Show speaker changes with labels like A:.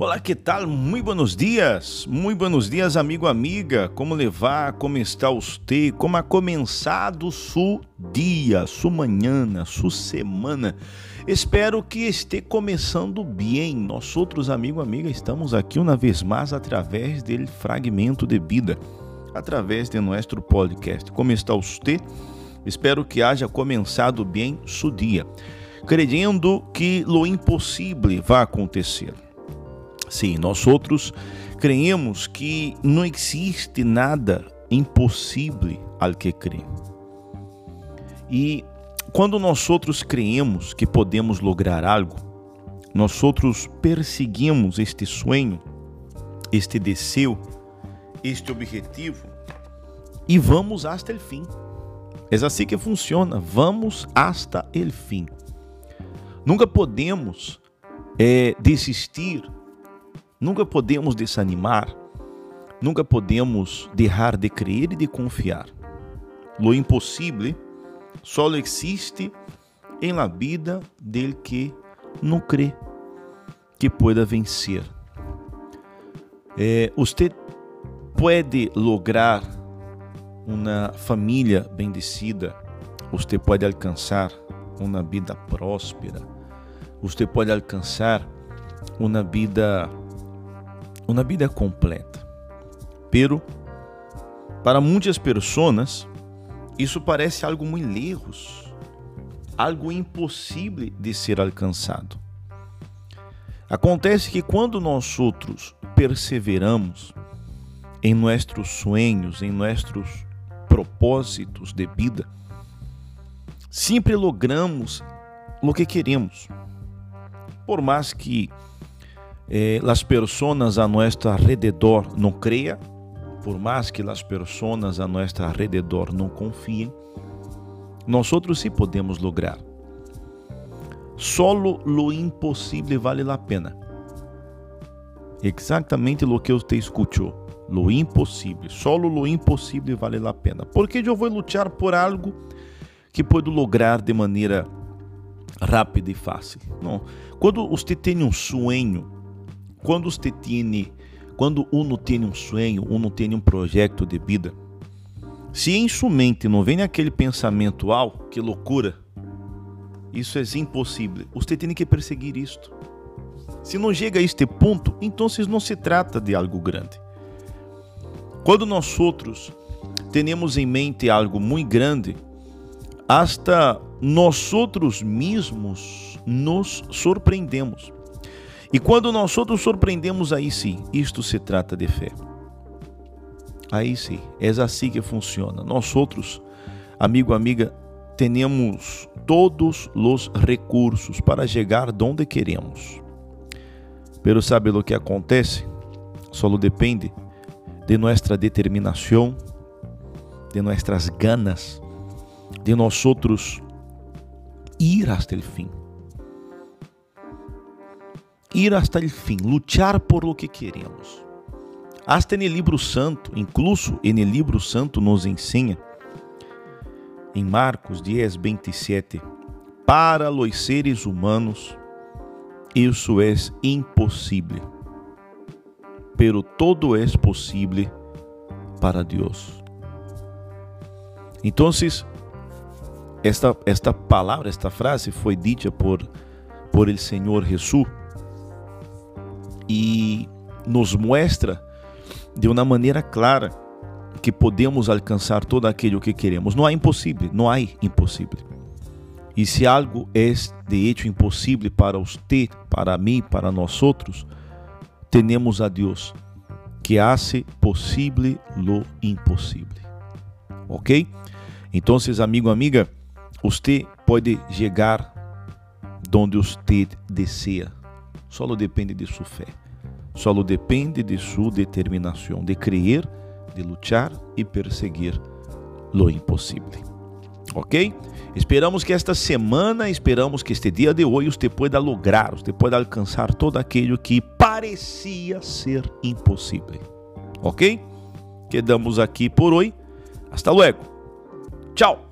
A: Olá, que tal? Muito buenos dias. Muito buenos dias, amigo, amiga. Como levar? Como está você? Como ha começado su dia, su manhã, su semana? Espero que esteja começando bem. Nós outros, amigo, amiga, estamos aqui uma vez mais através do fragmento de vida, através de nosso podcast. Como está você? Espero que haja começado bem su dia, crendo que lo impossível vai acontecer. Sim, nós outros creemos que não existe nada impossível ao que crê. E quando nós outros creemos que podemos lograr algo, nós outros perseguimos este sonho, este desejo, este objetivo e vamos até o fim. É assim que funciona, vamos hasta o fim. Nunca podemos é, desistir Nunca podemos desanimar, nunca podemos deixar de crer e de confiar. Lo impossível só existe em la vida del que não crê que pueda vencer. É, você pode lograr uma família bendecida, você pode alcançar uma vida próspera, você pode alcançar uma vida uma vida completa. Pero, para muitas pessoas, isso parece algo muito lejos, algo impossível de ser alcançado. Acontece que quando nós outros perseveramos em nossos sonhos, em nossos propósitos de vida, sempre logramos o que queremos. Por mais que eh, las personas a nuestro alrededor no crean, por más que las personas a nuestro alrededor no confíen, nosotros sí podemos lograr. Solo lo impossível vale a pena. Exatamente o que você escutou. Lo impossível, solo lo impossível vale a pena. Porque eu vou lutar por algo que pode lograr de maneira rápida e fácil. Não. Quando você tem um sonho, quando você tem, quando uno tem um sonho, uno tem um projeto de vida, se em sua mente não vem aquele pensamento, ah, que loucura, isso é impossível. Você tem que perseguir isto. Se não chega a este ponto, então não se trata de algo grande. Quando nós outros temos em mente algo muito grande, hasta nós outros mesmos nos surpreendemos. E quando nós outros surpreendemos, aí sim, isto se trata de fé. Aí sim, é assim que funciona. Nós outros, amigo, amiga, temos todos os recursos para chegar onde queremos. Pero sabe o que acontece? Só depende de nossa determinação, de nossas ganas, de nós outros ir até o fim ir hasta el fim, lutar por lo que queremos. Hasta no livro santo, incluso no livro santo nos ensina, em Marcos 10, 27, para os seres humanos isso é impossível, pero todo é possível para Deus. Então, esta, esta palavra, esta frase foi dita por, por el Senhor Jesus e nos mostra de uma maneira clara que podemos alcançar todo aquilo que queremos. Não há impossível, não há impossível. E se algo é de hecho impossível para você, para mim, para nós outros, temos a Deus que hace possível lo impossível. Ok? Então, amigo, amiga, você pode chegar onde você deseja Solo depende de sua fé. Solo depende de sua determinação de crer, de lutar e perseguir lo impossível. Ok? Esperamos que esta semana, esperamos que este dia de hoje você pueda lograr, você pueda alcançar todo aquilo que parecia ser impossível. Ok? Quedamos aqui por hoje. Hasta luego. Tchau.